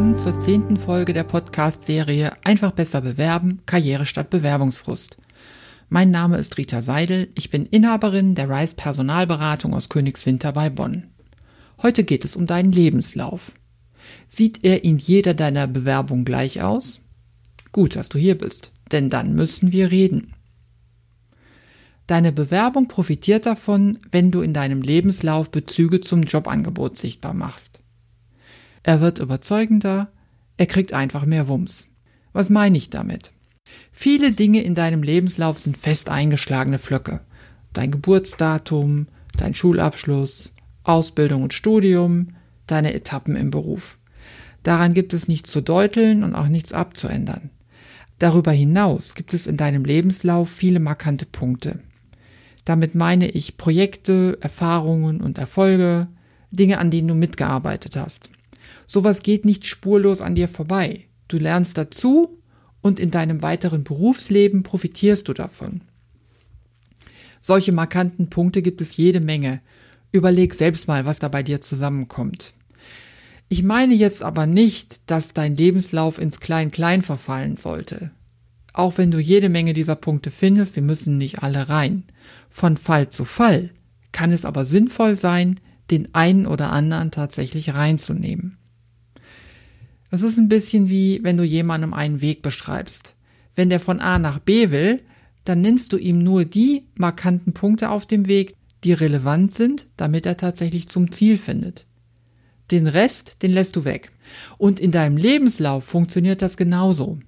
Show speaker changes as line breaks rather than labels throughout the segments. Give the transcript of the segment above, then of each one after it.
willkommen zur zehnten Folge der Podcast-Serie Einfach besser bewerben, Karriere statt Bewerbungsfrust. Mein Name ist Rita Seidel, ich bin Inhaberin der Rice Personalberatung aus Königswinter bei Bonn. Heute geht es um deinen Lebenslauf. Sieht er in jeder deiner Bewerbungen gleich aus? Gut, dass du hier bist, denn dann müssen wir reden. Deine Bewerbung profitiert davon, wenn du in deinem Lebenslauf Bezüge zum Jobangebot sichtbar machst. Er wird überzeugender, er kriegt einfach mehr Wumms. Was meine ich damit? Viele Dinge in deinem Lebenslauf sind fest eingeschlagene Flöcke. Dein Geburtsdatum, dein Schulabschluss, Ausbildung und Studium, deine Etappen im Beruf. Daran gibt es nichts zu deuteln und auch nichts abzuändern. Darüber hinaus gibt es in deinem Lebenslauf viele markante Punkte. Damit meine ich Projekte, Erfahrungen und Erfolge, Dinge, an denen du mitgearbeitet hast. Sowas geht nicht spurlos an dir vorbei. Du lernst dazu und in deinem weiteren Berufsleben profitierst du davon. Solche markanten Punkte gibt es jede Menge. Überleg selbst mal, was da bei dir zusammenkommt. Ich meine jetzt aber nicht, dass dein Lebenslauf ins Klein-Klein verfallen sollte. Auch wenn du jede Menge dieser Punkte findest, sie müssen nicht alle rein. Von Fall zu Fall kann es aber sinnvoll sein, den einen oder anderen tatsächlich reinzunehmen. Das ist ein bisschen wie, wenn du jemandem einen Weg beschreibst. Wenn der von A nach B will, dann nennst du ihm nur die markanten Punkte auf dem Weg, die relevant sind, damit er tatsächlich zum Ziel findet. Den Rest, den lässt du weg. Und in deinem Lebenslauf funktioniert das genauso.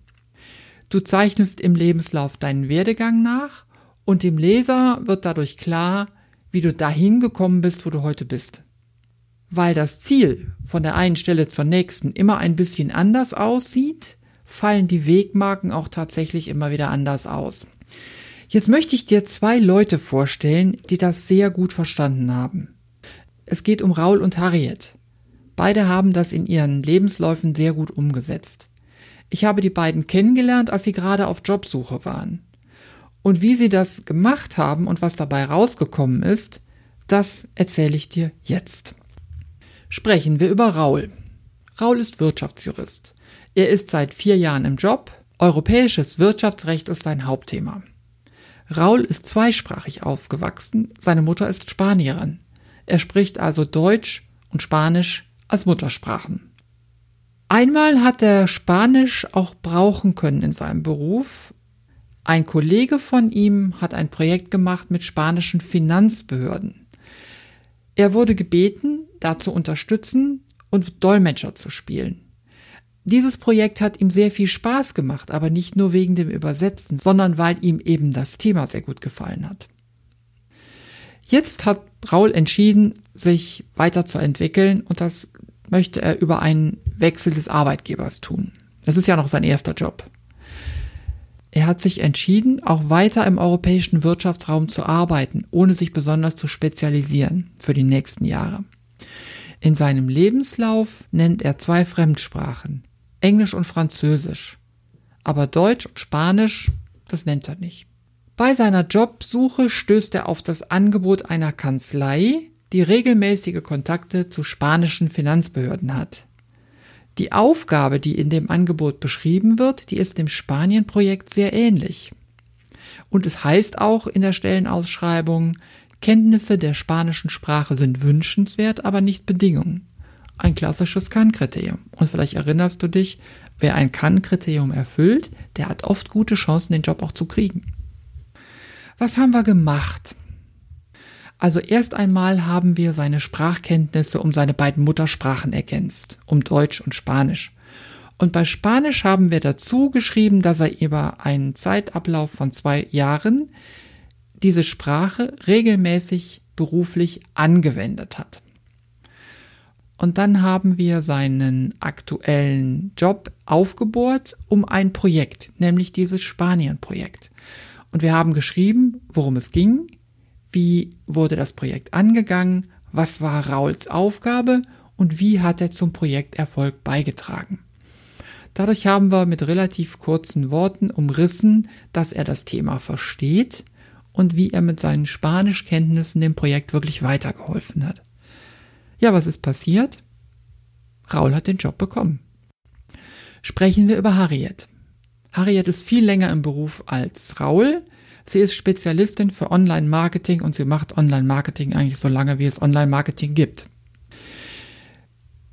Du zeichnest im Lebenslauf deinen Werdegang nach und dem Leser wird dadurch klar, wie du dahin gekommen bist, wo du heute bist weil das Ziel von der einen Stelle zur nächsten immer ein bisschen anders aussieht, fallen die Wegmarken auch tatsächlich immer wieder anders aus. Jetzt möchte ich dir zwei Leute vorstellen, die das sehr gut verstanden haben. Es geht um Raul und Harriet. Beide haben das in ihren Lebensläufen sehr gut umgesetzt. Ich habe die beiden kennengelernt, als sie gerade auf Jobsuche waren. Und wie sie das gemacht haben und was dabei rausgekommen ist, das erzähle ich dir jetzt sprechen wir über Raul. Raul ist Wirtschaftsjurist. Er ist seit vier Jahren im Job. Europäisches Wirtschaftsrecht ist sein Hauptthema. Raul ist zweisprachig aufgewachsen. Seine Mutter ist Spanierin. Er spricht also Deutsch und Spanisch als Muttersprachen. Einmal hat er Spanisch auch brauchen können in seinem Beruf. Ein Kollege von ihm hat ein Projekt gemacht mit spanischen Finanzbehörden. Er wurde gebeten, dazu unterstützen und Dolmetscher zu spielen. Dieses Projekt hat ihm sehr viel Spaß gemacht, aber nicht nur wegen dem Übersetzen, sondern weil ihm eben das Thema sehr gut gefallen hat. Jetzt hat Raul entschieden, sich weiterzuentwickeln und das möchte er über einen Wechsel des Arbeitgebers tun. Das ist ja noch sein erster Job. Er hat sich entschieden, auch weiter im europäischen Wirtschaftsraum zu arbeiten, ohne sich besonders zu spezialisieren für die nächsten Jahre. In seinem Lebenslauf nennt er zwei Fremdsprachen, Englisch und Französisch. Aber Deutsch und Spanisch, das nennt er nicht. Bei seiner Jobsuche stößt er auf das Angebot einer Kanzlei, die regelmäßige Kontakte zu spanischen Finanzbehörden hat. Die Aufgabe, die in dem Angebot beschrieben wird, die ist dem Spanien-Projekt sehr ähnlich. Und es heißt auch in der Stellenausschreibung, Kenntnisse der spanischen Sprache sind wünschenswert, aber nicht Bedingung. Ein klassisches Kann-Kriterium. Und vielleicht erinnerst du dich, wer ein Kann-Kriterium erfüllt, der hat oft gute Chancen, den Job auch zu kriegen. Was haben wir gemacht? Also erst einmal haben wir seine Sprachkenntnisse um seine beiden Muttersprachen ergänzt, um Deutsch und Spanisch. Und bei Spanisch haben wir dazu geschrieben, dass er über einen Zeitablauf von zwei Jahren diese Sprache regelmäßig beruflich angewendet hat. Und dann haben wir seinen aktuellen Job aufgebohrt um ein Projekt, nämlich dieses Spanien-Projekt. Und wir haben geschrieben, worum es ging, wie wurde das Projekt angegangen, was war Rauls Aufgabe und wie hat er zum Projekterfolg beigetragen. Dadurch haben wir mit relativ kurzen Worten umrissen, dass er das Thema versteht und wie er mit seinen Spanischkenntnissen dem Projekt wirklich weitergeholfen hat. Ja, was ist passiert? Raul hat den Job bekommen. sprechen wir über Harriet. Harriet ist viel länger im Beruf als Raul. Sie ist Spezialistin für Online-Marketing und sie macht Online-Marketing eigentlich so lange, wie es Online-Marketing gibt.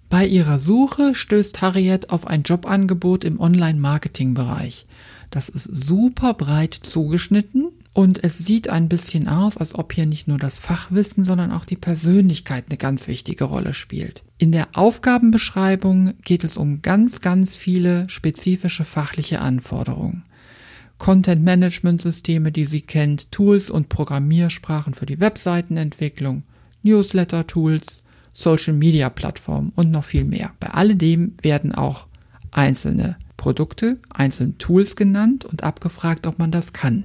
Bei ihrer Suche stößt Harriet auf ein Jobangebot im Online-Marketing-Bereich. Das ist super breit zugeschnitten und es sieht ein bisschen aus, als ob hier nicht nur das Fachwissen, sondern auch die Persönlichkeit eine ganz wichtige Rolle spielt. In der Aufgabenbeschreibung geht es um ganz, ganz viele spezifische fachliche Anforderungen. Content-Management-Systeme, die sie kennt, Tools und Programmiersprachen für die Webseitenentwicklung, Newsletter-Tools, Social-Media-Plattformen und noch viel mehr. Bei alledem werden auch einzelne Produkte, einzelne Tools genannt und abgefragt, ob man das kann.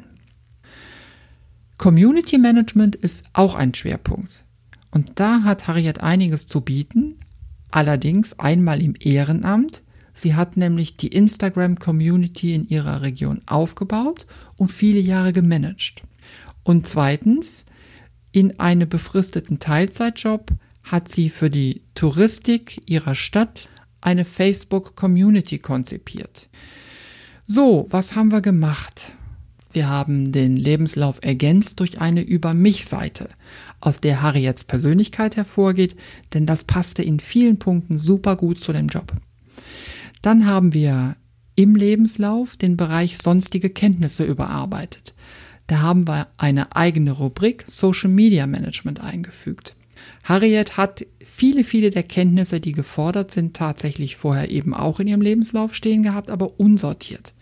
Community Management ist auch ein Schwerpunkt. Und da hat Harriet einiges zu bieten, allerdings einmal im Ehrenamt. Sie hat nämlich die Instagram Community in ihrer Region aufgebaut und viele Jahre gemanagt. Und zweitens, in einem befristeten Teilzeitjob hat sie für die Touristik ihrer Stadt eine Facebook Community konzipiert. So, was haben wir gemacht? Wir haben den Lebenslauf ergänzt durch eine Über mich Seite, aus der Harriets Persönlichkeit hervorgeht, denn das passte in vielen Punkten super gut zu dem Job. Dann haben wir im Lebenslauf den Bereich sonstige Kenntnisse überarbeitet. Da haben wir eine eigene Rubrik Social Media Management eingefügt. Harriet hat viele, viele der Kenntnisse, die gefordert sind, tatsächlich vorher eben auch in ihrem Lebenslauf stehen gehabt, aber unsortiert.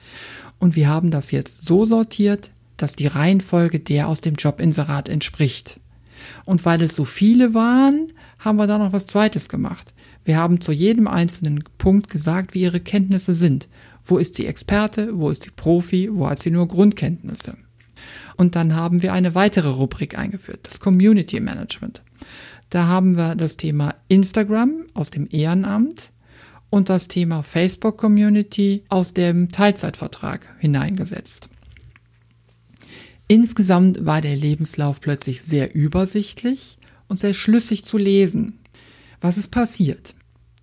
Und wir haben das jetzt so sortiert, dass die Reihenfolge der aus dem Jobinserat entspricht. Und weil es so viele waren, haben wir da noch was Zweites gemacht. Wir haben zu jedem einzelnen Punkt gesagt, wie ihre Kenntnisse sind. Wo ist sie Experte, wo ist sie Profi, wo hat sie nur Grundkenntnisse. Und dann haben wir eine weitere Rubrik eingeführt, das Community Management. Da haben wir das Thema Instagram aus dem Ehrenamt, und das Thema Facebook Community aus dem Teilzeitvertrag hineingesetzt. Insgesamt war der Lebenslauf plötzlich sehr übersichtlich und sehr schlüssig zu lesen. Was ist passiert?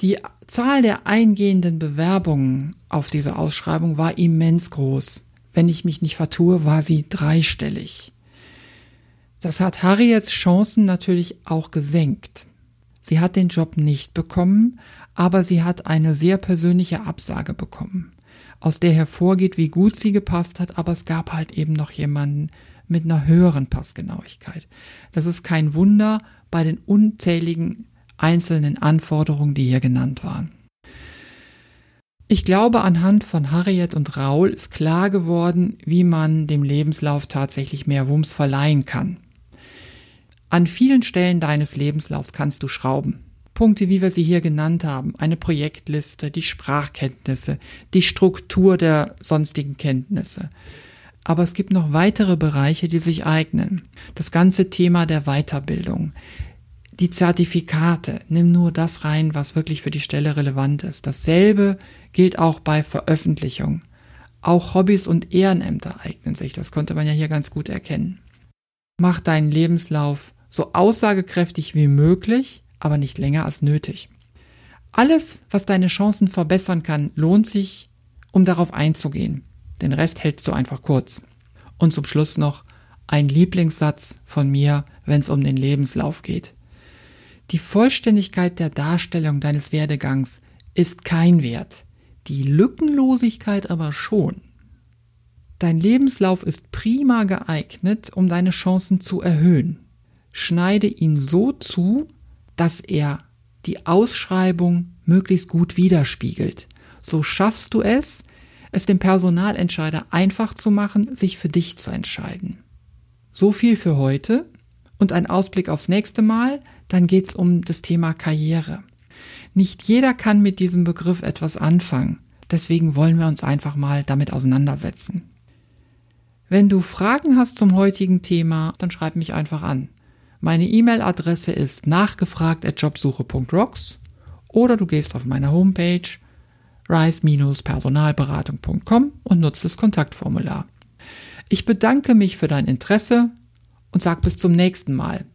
Die Zahl der eingehenden Bewerbungen auf diese Ausschreibung war immens groß. Wenn ich mich nicht vertue, war sie dreistellig. Das hat Harriets Chancen natürlich auch gesenkt. Sie hat den Job nicht bekommen, aber sie hat eine sehr persönliche Absage bekommen, aus der hervorgeht, wie gut sie gepasst hat, aber es gab halt eben noch jemanden mit einer höheren Passgenauigkeit. Das ist kein Wunder bei den unzähligen einzelnen Anforderungen, die hier genannt waren. Ich glaube, anhand von Harriet und Raul ist klar geworden, wie man dem Lebenslauf tatsächlich mehr Wumms verleihen kann. An vielen Stellen deines Lebenslaufs kannst du schrauben. Punkte, wie wir sie hier genannt haben, eine Projektliste, die Sprachkenntnisse, die Struktur der sonstigen Kenntnisse. Aber es gibt noch weitere Bereiche, die sich eignen. Das ganze Thema der Weiterbildung, die Zertifikate, nimm nur das rein, was wirklich für die Stelle relevant ist. Dasselbe gilt auch bei Veröffentlichung. Auch Hobbys und Ehrenämter eignen sich, das konnte man ja hier ganz gut erkennen. Mach deinen Lebenslauf so aussagekräftig wie möglich, aber nicht länger als nötig. Alles, was deine Chancen verbessern kann, lohnt sich, um darauf einzugehen. Den Rest hältst du einfach kurz. Und zum Schluss noch ein Lieblingssatz von mir, wenn es um den Lebenslauf geht. Die Vollständigkeit der Darstellung deines Werdegangs ist kein Wert, die Lückenlosigkeit aber schon. Dein Lebenslauf ist prima geeignet, um deine Chancen zu erhöhen schneide ihn so zu, dass er die Ausschreibung möglichst gut widerspiegelt. So schaffst du es, es dem Personalentscheider einfach zu machen, sich für dich zu entscheiden. So viel für heute und ein Ausblick aufs nächste Mal, dann geht's um das Thema Karriere. Nicht jeder kann mit diesem Begriff etwas anfangen, deswegen wollen wir uns einfach mal damit auseinandersetzen. Wenn du Fragen hast zum heutigen Thema, dann schreib mich einfach an. Meine E-Mail-Adresse ist nachgefragt.jobsuche.rocks oder du gehst auf meine Homepage rise-personalberatung.com und nutzt das Kontaktformular. Ich bedanke mich für dein Interesse und sag bis zum nächsten Mal.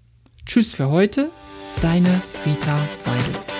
Tschüss für heute, deine Rita Seidel.